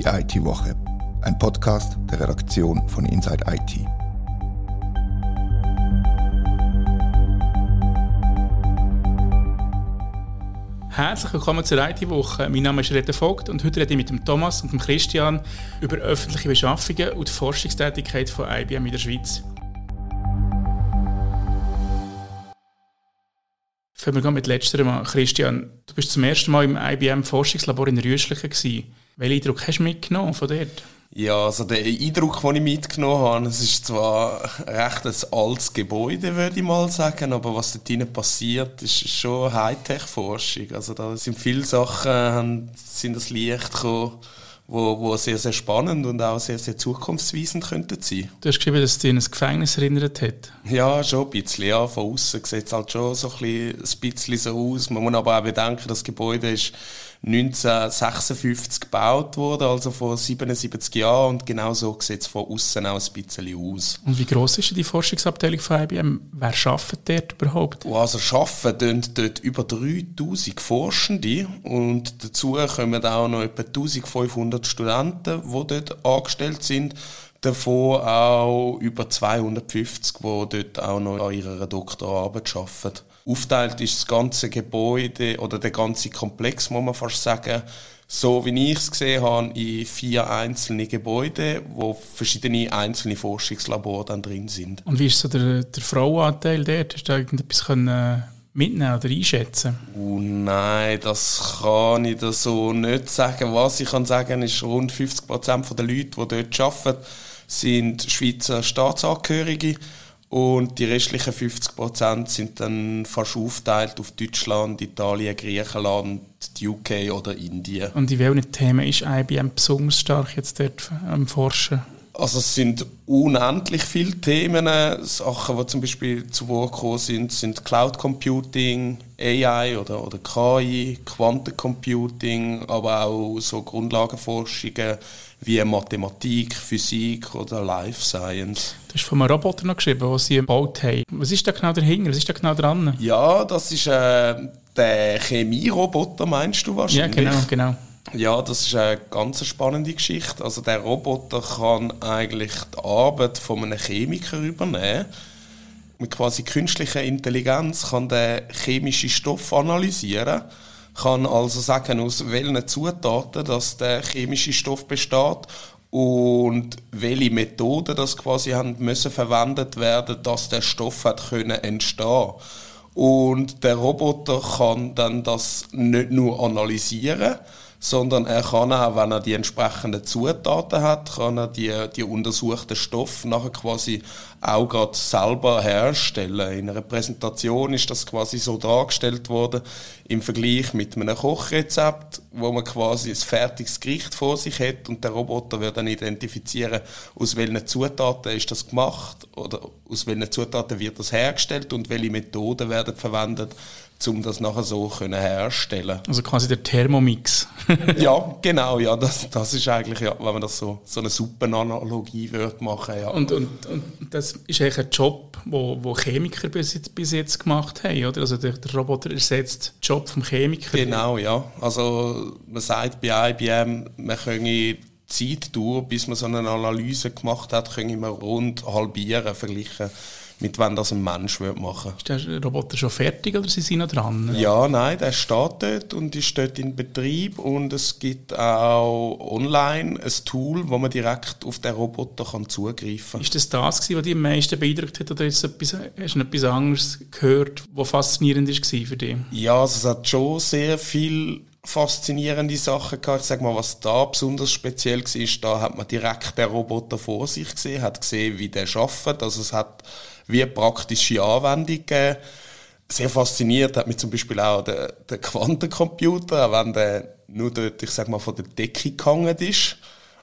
Die IT-Woche, ein Podcast der Redaktion von Inside IT. Herzlich willkommen zur IT-Woche. Mein Name ist Rete Vogt und heute rede ich mit dem Thomas und dem Christian über öffentliche Beschaffungen und die Forschungstätigkeit von IBM in der Schweiz. Fangen wir mit letzterem an. Christian, du bist zum ersten Mal im IBM-Forschungslabor in Rüschlichen. Welchen Eindruck hast du mitgenommen von dort? Ja, also der Eindruck, den ich mitgenommen habe, es ist zwar recht ein altes Gebäude, würde ich mal sagen, aber was dort drinnen passiert, ist schon Hightech-Forschung. Also da sind viele Sachen, sind das Licht gekommen, wo, wo sehr, sehr spannend und auch sehr, sehr zukunftsweisend könnten sein. Du hast geschrieben, dass es dich an ein Gefängnis erinnert hat. Ja, schon ein bisschen. Ja, von außen sieht es halt schon so ein bisschen, ein bisschen so aus. Man muss aber auch bedenken, das Gebäude ist 1956 gebaut wurde, also vor 77 Jahren. Und genau so sieht es von außen auch ein bisschen aus. Und wie groß ist die Forschungsabteilung von IBM? Wer arbeitet dort überhaupt? Oh, also arbeiten dort über 3000 Forschende und dazu kommen auch noch etwa 1500 Studenten, die dort angestellt sind davon auch über 250, die dort auch noch an ihrer Doktorarbeit arbeiten. Aufteilt ist das ganze Gebäude oder der ganze Komplex, muss man fast sagen, so wie ich es gesehen habe, in vier einzelne Gebäude, wo verschiedene einzelne Forschungslabore dann drin sind. Und wie ist so der, der Frauenanteil dort? Hast du irgendetwas können mitnehmen oder einschätzen? Oh nein, das kann ich da so nicht sagen. Was ich kann sagen, ist rund 50 Prozent der Leute, die dort arbeiten, sind Schweizer Staatsangehörige und die restlichen 50 Prozent sind dann fast aufgeteilt auf Deutschland, Italien, Griechenland, die UK oder Indien. Und in welchen Themen ist IBM besonders stark jetzt dort am Forschen? Also es sind unendlich viele Themen. Sachen, die zum Beispiel zu Wort gekommen sind, sind Cloud Computing, AI oder, oder KI, Quantencomputing, aber auch so Grundlagenforschungen wie Mathematik, Physik oder Life Science. Du hast von einem Roboter noch geschrieben, den sie gebaut haben. Was ist da genau dahinter? Was ist da genau dran? Ja, das ist äh, der Chemieroboter, meinst du wahrscheinlich? Ja, genau, genau. Ja, das ist eine ganz spannende Geschichte. Also der Roboter kann eigentlich die Arbeit von einem Chemiker übernehmen. Mit quasi künstlicher Intelligenz kann der chemische Stoff analysieren, kann also sagen, aus welchen Zutaten dass der chemische Stoff besteht und welche Methoden das quasi haben müssen verwendet werden, dass der Stoff hat können entstehen. Und der Roboter kann dann das nicht nur analysieren, sondern er kann auch, wenn er die entsprechenden Zutaten hat, kann er die, die untersuchten Stoffe nachher quasi auch gerade selber herstellen. In einer Präsentation ist das quasi so dargestellt worden im Vergleich mit einem Kochrezept, wo man quasi ein fertiges Gericht vor sich hat und der Roboter wird dann identifizieren, aus welchen Zutaten ist das gemacht oder aus welchen Zutaten wird das hergestellt und welche Methoden werden verwendet, um das nachher so können herstellen. Also quasi der Thermomix. ja, genau, ja, das, das ist eigentlich, ja, wenn man das so, so eine super Analogie würde machen, ja. Und, und, und das ist eigentlich ein Job, wo, wo Chemiker bis jetzt, bis jetzt gemacht haben, oder? Also der, der Roboter ersetzt den Job vom Chemiker. Genau, ja. Also man sagt bei IBM, man könne Zeit durch, bis man so eine Analyse gemacht hat, können wir rund halbieren verglichen mit wann das ein Mensch machen würde. Ist der Roboter schon fertig oder sind Sie noch dran? Ja, nein, der steht dort und ist dort in Betrieb und es gibt auch online ein Tool, wo man direkt auf den Roboter kann zugreifen kann. Ist das das gewesen, was dich am meisten beeindruckt hat oder ist etwas, hast du etwas anderes gehört, was faszinierend war für dich? Ja, also es hat schon sehr viel faszinierende Sachen gehabt. Ich sag mal, was da besonders speziell war, ist, da hat man direkt den Roboter vor sich gesehen, hat gesehen, wie der arbeitet. Also es hat wie praktische Anwendungen. Sehr fasziniert hat mich zum Beispiel auch der, der Quantencomputer, wenn der nur dort, ich sag mal, von der Decke gehangen ist.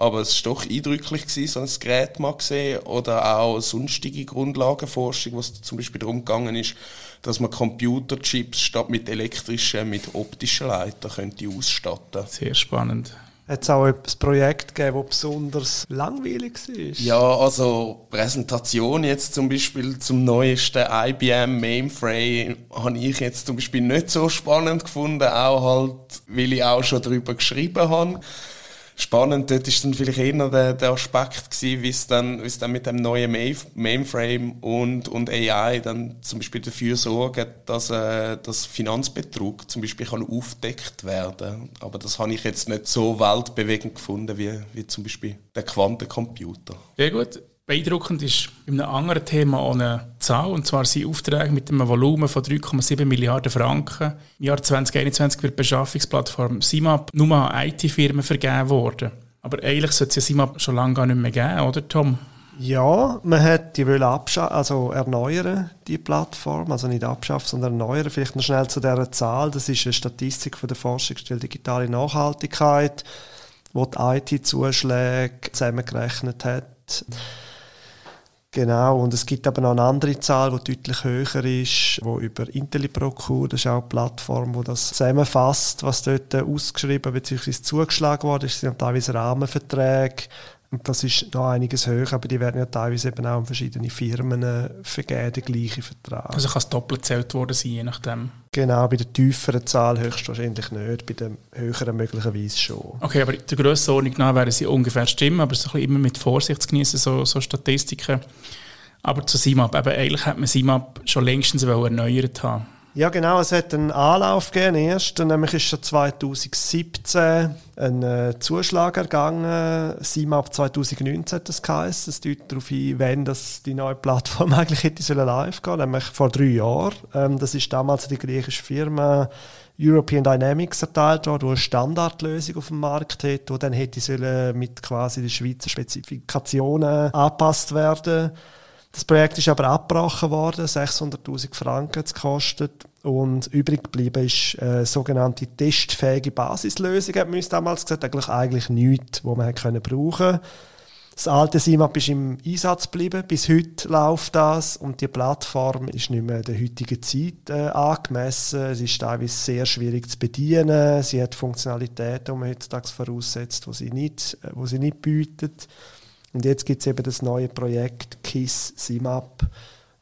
Aber es war doch eindrücklich, gewesen, so ein Gerät mal gesehen. Oder auch sonstige Grundlagenforschung, was zum Beispiel darum gegangen ist, dass man Computerchips statt mit elektrischen, mit optischen Leitern könnte ausstatten. Sehr spannend. Hat es auch ein Projekt gegeben, das besonders langweilig war? Ja, also Präsentation jetzt zum Beispiel zum neuesten IBM Mainframe habe ich jetzt zum Beispiel nicht so spannend gefunden, auch halt, weil ich auch schon darüber geschrieben habe. Spannend, dort war dann vielleicht eher der, der Aspekt, gewesen, wie es dann, wie es dann mit dem neuen Mainframe und, und AI dann zum Beispiel dafür sorgt, dass, äh, dass Finanzbetrug zum Beispiel kann aufdeckt werden Aber das habe ich jetzt nicht so weltbewegend gefunden wie, wie zum Beispiel der Quantencomputer. Sehr gut. Beeindruckend ist bei einem anderen Thema auch eine Zahl, und zwar sein Auftrag mit einem Volumen von 3,7 Milliarden Franken. Im Jahr 2021 wird die Beschaffungsplattform SIMAP nur an IT-Firmen vergeben worden. Aber eigentlich sollte es ja SIMAP schon lange gar nicht mehr geben, oder Tom? Ja, man hat die wollen also erneuern, die Plattform, also nicht abschaffen, sondern erneuern. Vielleicht noch schnell zu dieser Zahl. Das ist eine Statistik von der Forschungsstelle Digitale Nachhaltigkeit, wo die IT-Zuschläge zusammengerechnet hat. Genau, und es gibt aber noch eine andere Zahl, die deutlich höher ist, wo über IntelliProCure, das ist auch eine Plattform, die das zusammenfasst, was dort ausgeschrieben bzw. zugeschlagen wurde. Das sind teilweise Rahmenverträge, und das ist noch einiges höher, aber die werden ja teilweise eben auch an verschiedene Firmen äh, vergeben, den gleichen Vertrag. Also kann es doppelt gezählt worden sein, je nachdem? Genau, bei der tieferen Zahl höchstwahrscheinlich nicht, bei der höheren möglicherweise schon. Okay, aber der Grössenordnung nach wären sie ungefähr stimmen, aber es ist immer mit Vorsicht zu genießen, so, so Statistiken. Aber zu SIMAP, eben, eigentlich hätte man SIMAP schon längstens erneuert haben ja, genau. Es hat einen Anlauf gegeben, erst. Nämlich ist schon 2017 ein äh, Zuschlag ergangen. SIMAP 2019 hat das geheißen. Das deutet darauf ein, wenn das die neue Plattform eigentlich hätte live gehen nämlich vor drei Jahren. Ähm, das ist damals die griechische Firma European Dynamics erteilt worden, die eine Standardlösung auf dem Markt hat, die dann hätte mit quasi den Schweizer Spezifikationen angepasst werden sollen. Das Projekt ist aber abgebrochen worden, 600.000 Franken zu kostet. Und übrig geblieben ist eine sogenannte testfähige Basislösung, hat man uns damals gesagt. Eigentlich, eigentlich nichts, was man können brauchen Das alte SIMAP ist im Einsatz geblieben. Bis heute läuft das und die Plattform ist nicht mehr der heutigen Zeit äh, angemessen. Es ist teilweise sehr schwierig zu bedienen. Sie hat Funktionalitäten, die man heutzutage voraussetzt, die sie nicht, äh, die sie nicht bietet. Und jetzt gibt es eben das neue Projekt KISS SIMAP,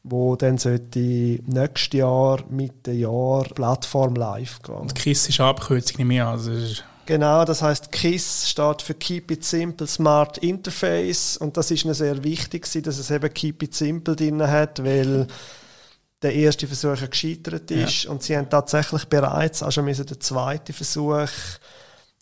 wo dann sollte nächstes Jahr, Mitte Jahr, Plattform live gehen. Und KISS ist Abkürzung nicht mehr. Also Genau, das heißt KISS steht für Keep It Simple Smart Interface und das ist mir sehr wichtig, dass es eben Keep It Simple drin hat, weil der erste Versuch gescheitert ist ja. und sie haben tatsächlich bereits auch schon den zweiten Versuch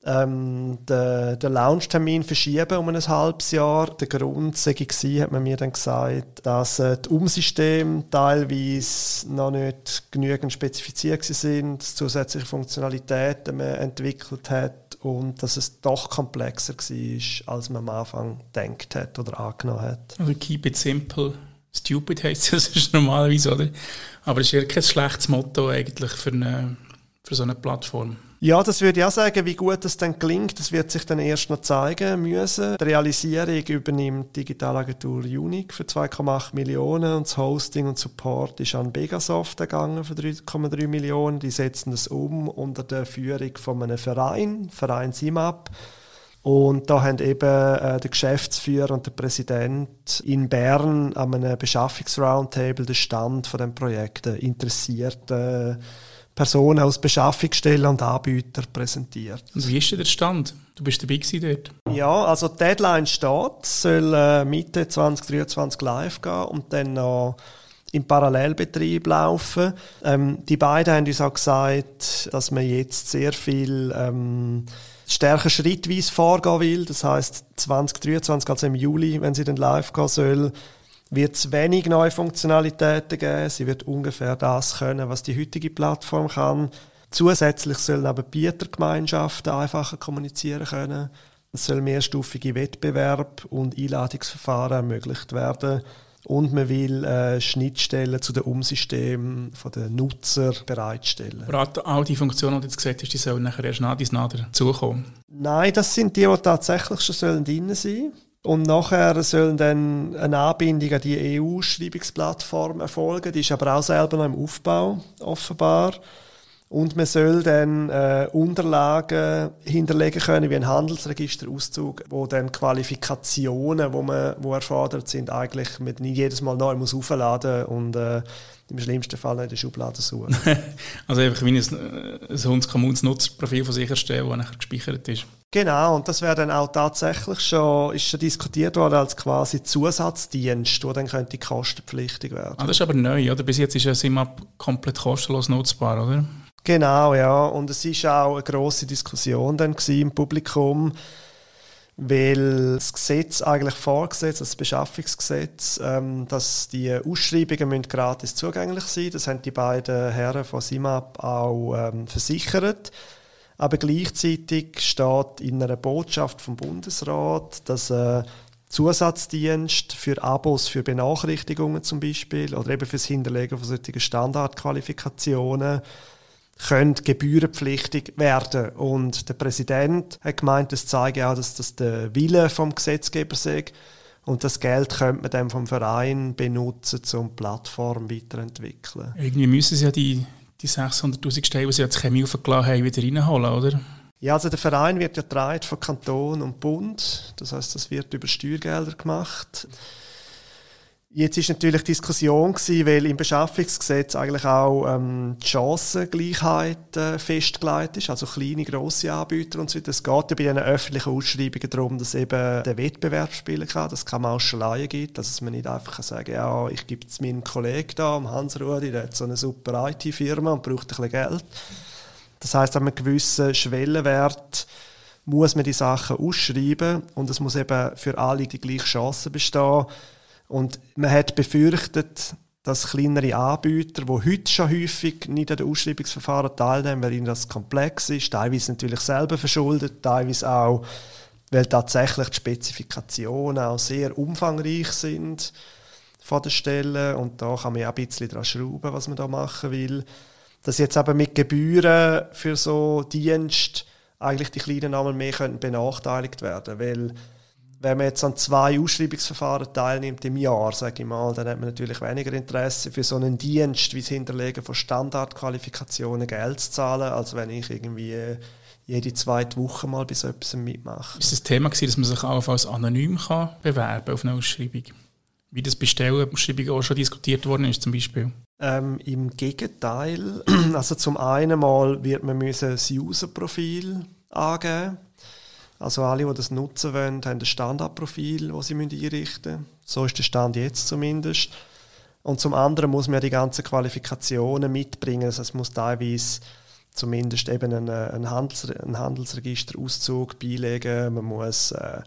ähm, den, den Launchtermin verschieben um ein halbes Jahr. Der Grund sei gewesen, hat man mir dann gesagt, dass äh, die Umsysteme teilweise noch nicht genügend spezifiziert sind, zusätzliche Funktionalitäten man entwickelt hat und dass es doch komplexer war, als man am Anfang gedacht hat oder angenommen hat. Also keep it simple. Stupid heisst das normalerweise, oder? Aber es ist ja kein schlechtes Motto eigentlich für, eine, für so eine Plattform. Ja, das würde ich auch sagen, wie gut es dann klingt, das wird sich dann erst noch zeigen müssen. Die Realisierung übernimmt Digitalagentur Unique für 2,8 Millionen und das Hosting und Support ist an Begasoft gegangen für 3,3 Millionen. Die setzen das um unter der Führung von einem Verein, Verein SIMAP. Und da haben eben äh, der Geschäftsführer und der Präsident in Bern an einem Beschaffungsroundtable den Stand von dem Projekt interessiert. Äh, Personen aus Beschaffungsstellen und Anbietern präsentiert. Und wie ist denn der Stand? Du bist dabei dort? Ja, also die Deadline steht, soll äh, Mitte 2023 live gehen und dann noch im Parallelbetrieb laufen. Ähm, die beiden haben uns auch gesagt, dass man jetzt sehr viel ähm, stärker schrittweise vorgehen will. Das heißt 2023, also im Juli, wenn sie dann live gehen soll, wird es wenig neue Funktionalitäten geben. Sie wird ungefähr das können, was die heutige Plattform kann. Zusätzlich sollen aber Bietergemeinschaften einfacher kommunizieren können. Es soll mehrstufige Wettbewerb und Einladungsverfahren ermöglicht werden. Und man will äh, Schnittstellen zu den Umsystemen der Nutzer bereitstellen. Aber all die Funktionen, die du jetzt gesagt hast, die sollen nachher erst nach dies dazukommen? Nein, das sind die, die tatsächlich schon drin sein sollen. Und nachher soll dann eine Anbindung an die EU-Schreibungsplattform erfolgen. Die ist aber auch selber noch im Aufbau, offenbar. Und man soll dann äh, Unterlagen hinterlegen können, wie ein Handelsregisterauszug, wo dann Qualifikationen, wo, man, wo erfordert sind, eigentlich mit nicht jedes Mal neu muss aufladen und äh, im schlimmsten Fall in der Schublade suchen. also einfach wie ein, ein Hundskommuns Nutzerprofil von sich erstellen, das nachher gespeichert ist. Genau, und das wäre dann auch tatsächlich schon, ist schon diskutiert worden als quasi Zusatzdienst, der dann könnte kostenpflichtig werden. Ah, das ist aber neu, oder? Bis jetzt ist ja SIMAP komplett kostenlos nutzbar, oder? Genau, ja. Und es ist auch eine große Diskussion dann im Publikum, weil das Gesetz eigentlich vorgesetzt, das Beschaffungsgesetz, ähm, dass die Ausschreibungen müssen gratis zugänglich sein. Das haben die beiden Herren von SIMAP auch ähm, versichert. Aber gleichzeitig steht in einer Botschaft vom Bundesrat, dass äh, Zusatzdienst für Abos, für Benachrichtigungen zum Beispiel oder eben fürs Hinterlegen von solchen Standardqualifikationen können gebührenpflichtig werden. Und der Präsident hat gemeint, das zeige auch, dass das der Wille vom Gesetzgeber sei. Und das Geld könnte man dann vom Verein benutzen, um die Plattform weiterzuentwickeln. Irgendwie müssen sie ja die, die 600'000 Stellen, die sie jetzt Chemie aufgeladen haben, wieder reinholen, oder? Ja, also der Verein wird ja von Kanton und Bund. Das heißt, das wird über Steuergelder gemacht. Jetzt ist natürlich Diskussion gewesen, weil im Beschaffungsgesetz eigentlich auch ähm, die Chancengleichheit äh, festgelegt ist, also kleine, grosse Anbieter und so weiter. Es geht ja bei diesen öffentlichen Ausschreibungen darum, dass eben der Wettbewerb spielen kann, dass es keine Mauscheleien gibt, dass man nicht einfach kann sagen ja, ich gebe es meinem Kollegen da, Hans Rudi, der hat so eine super IT-Firma und braucht ein bisschen Geld. Das heißt, an einem gewissen Schwellenwert muss man die Sachen ausschreiben und es muss eben für alle die gleiche Chance bestehen und man hat befürchtet, dass kleinere Anbieter, die heute schon häufig nicht an den Ausschreibungsverfahren teilnehmen, weil ihnen das komplex ist, teilweise natürlich selber verschuldet, teilweise auch, weil tatsächlich die Spezifikationen auch sehr umfangreich sind von der Stelle und da kann man ja ein bisschen dran schrauben, was man da machen will. Dass jetzt aber mit Gebühren für so Dienst eigentlich die kleinen Namen mehr können benachteiligt werden, weil wenn man jetzt an zwei Ausschreibungsverfahren teilnimmt im Jahr, sage ich mal, dann hat man natürlich weniger Interesse für so einen Dienst wie das Hinterlegen von Standardqualifikationen Geld zu zahlen, als wenn ich irgendwie äh, jede zweite Woche mal bei so etwas mitmache. Ist das Thema gewesen, dass man sich auch als anonym kann bewerben auf eine Ausschreibung? Wie das Bestellen Ausschreibung auch schon diskutiert worden ist zum Beispiel? Ähm, Im Gegenteil, also zum einen mal wird man müssen das User-Profil angeben also alle, die das nutzen wollen, haben ein Standardprofil, das sie einrichten müssen. So ist der Stand jetzt zumindest. Und zum anderen muss man die ganzen Qualifikationen mitbringen. Also es muss teilweise zumindest eben einen, einen, Handels, einen Handelsregisterauszug beilegen. Man muss äh,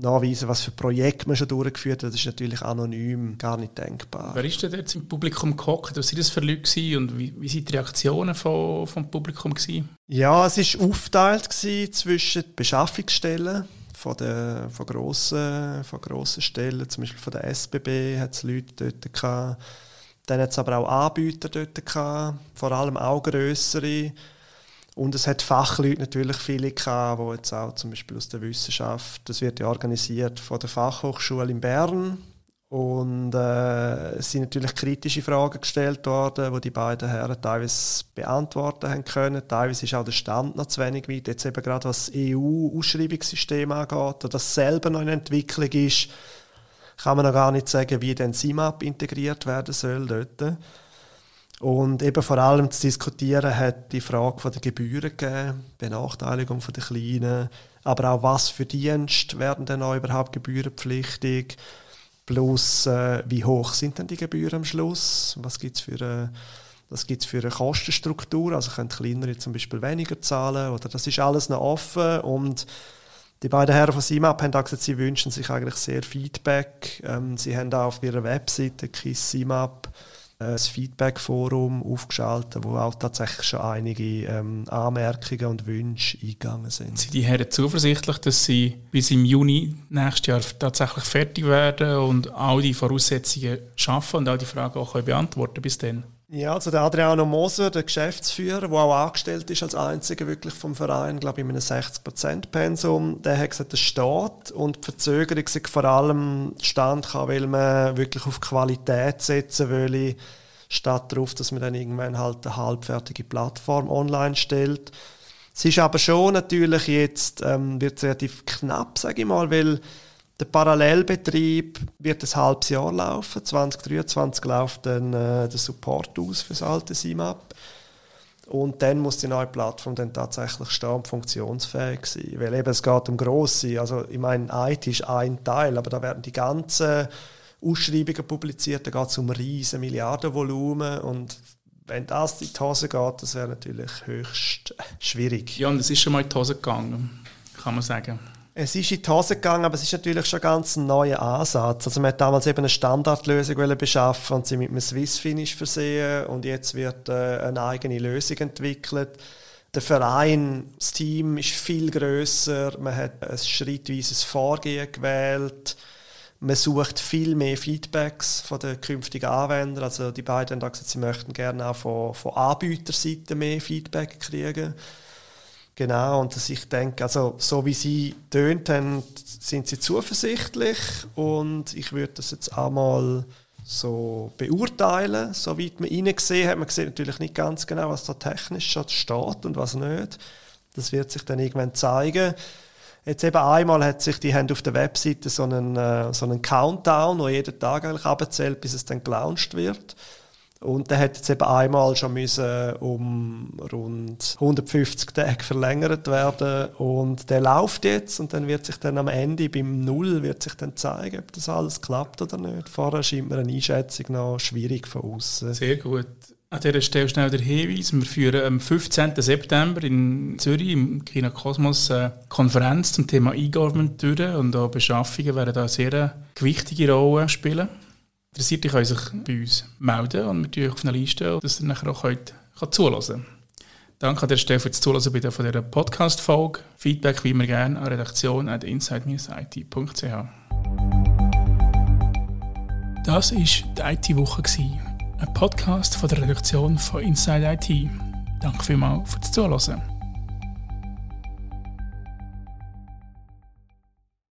nachweisen, was für Projekte man schon durchgeführt hat. Das ist natürlich anonym gar nicht denkbar. Wer ist denn jetzt im Publikum gehockt? Was waren das für Leute und wie, wie waren die Reaktionen vom, vom Publikum? Gewesen? Ja, es war aufgeteilt zwischen Beschaffungsstellen von, der, von, grossen, von grossen Stellen, zum Beispiel von der SBB hat es Leute dort gehabt. Dann hat es aber auch Anbieter dort gehabt, vor allem auch grössere. Und es hat Fachleute natürlich viele gehabt, die jetzt auch zum Beispiel aus der Wissenschaft, das wird ja organisiert von der Fachhochschule in Bern. Und äh, es sind natürlich kritische Fragen gestellt worden, die die beiden Herren teilweise beantworten haben können. Teilweise ist auch der Stand noch zu wenig weit. Jetzt eben gerade was das EU-Ausschreibungssystem angeht, das selber noch in Entwicklung ist, kann man noch gar nicht sagen, wie denn SIMAP integriert werden soll dort. Und eben vor allem zu diskutieren hat die Frage der Gebühren gegeben, Benachteiligung der Kleinen, aber auch was für Dienst werden denn auch überhaupt gebührenpflichtig, plus äh, wie hoch sind denn die Gebühren am Schluss, was gibt es für eine gibt's für eine Kostenstruktur, also können kleinere zum Beispiel weniger zahlen oder das ist alles noch offen und die beiden Herren von SIMAP haben gesagt, sie wünschen sich eigentlich sehr Feedback. Ähm, sie haben auch auf ihrer Webseite KISS SIMAP ein Feedback-Forum aufgeschaltet, wo auch tatsächlich schon einige ähm, Anmerkungen und Wünsche eingegangen sind. Sind die Herren zuversichtlich, dass sie bis im Juni nächstes Jahr tatsächlich fertig werden und all die Voraussetzungen schaffen und all die Fragen auch beantworten bis dann? Ja, also der Adriano Moser, der Geschäftsführer, der auch angestellt ist als einziger wirklich vom Verein, glaube ich, in einem 60%-Pensum, der hat gesagt, das steht und die Verzögerung sich vor allem stand kann, weil man wirklich auf Qualität setzen will, statt darauf, dass man dann irgendwann halt eine halbfertige Plattform online stellt. Es ist aber schon natürlich jetzt, ähm, wird relativ knapp, sage ich mal, weil der Parallelbetrieb wird ein halbes Jahr laufen. 2023 läuft dann äh, der Support aus für das alte SIMAP. Und dann muss die neue Plattform dann tatsächlich stehen und funktionsfähig sein. Weil eben es geht um grosse, also ich meine, IT ist ein Teil, aber da werden die ganzen Ausschreibungen publiziert, da geht es um riesen Milliardenvolumen und wenn das in die Hose geht, das wäre natürlich höchst schwierig. Ja, und es ist schon mal in die Hose gegangen, kann man sagen. Es ist in die Hose gegangen, aber es ist natürlich schon ganz ein neuer Ansatz. Also man hat damals eben eine Standardlösung beschaffen und sie mit einem Swiss Finish versehen und jetzt wird äh, eine eigene Lösung entwickelt. Der Verein, das Team ist viel größer. Man hat ein schrittweises Vorgehen gewählt. Man sucht viel mehr Feedbacks von den künftigen Anwendern. Also die beiden haben gesagt, sie möchten gerne auch von, von Anbieterseite mehr Feedback kriegen. Genau, und dass ich denke, also so wie sie tönt haben, sind sie zuversichtlich und ich würde das jetzt einmal so beurteilen, soweit man gesehen hat. Man sieht natürlich nicht ganz genau, was da technisch schon steht und was nicht. Das wird sich dann irgendwann zeigen. Jetzt eben einmal hat sich die haben auf der Webseite so einen, äh, so einen Countdown, wo jeden Tag eigentlich abzählt, bis es dann gelauncht wird. Und der hat jetzt eben einmal schon müssen um rund 150 Tage verlängert werden und der läuft jetzt und dann wird sich dann am Ende beim Null wird sich dann zeigen, ob das alles klappt oder nicht. Vorher scheint mir eine Einschätzung noch schwierig von außen. Sehr gut. An dieser Stelle schnell der Hinweis. Wir führen am 15. September in Zürich im Kino Kosmos eine Konferenz zum Thema E-Government durch und auch Beschaffungen werden da eine sehr gewichtige Rolle spielen. Interessiert, können sich bei uns melden und wir tun euch auf eine Liste, dass ihr nachher auch könnt, könnt zuhören Danke an der Stelle für das Zuhören bei dieser Podcast-Folge. Feedback wie immer gerne an redaktion.inside-it.ch. Das war die IT-Woche, ein Podcast von der Redaktion von Inside IT. Danke vielmals fürs Zuhören.